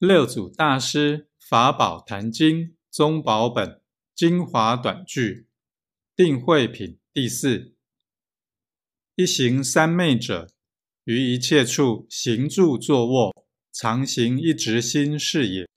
六祖大师法宝坛经宗宝本精华短句定慧品第四：一行三昧者，于一切处行住坐卧，常行一直心是也。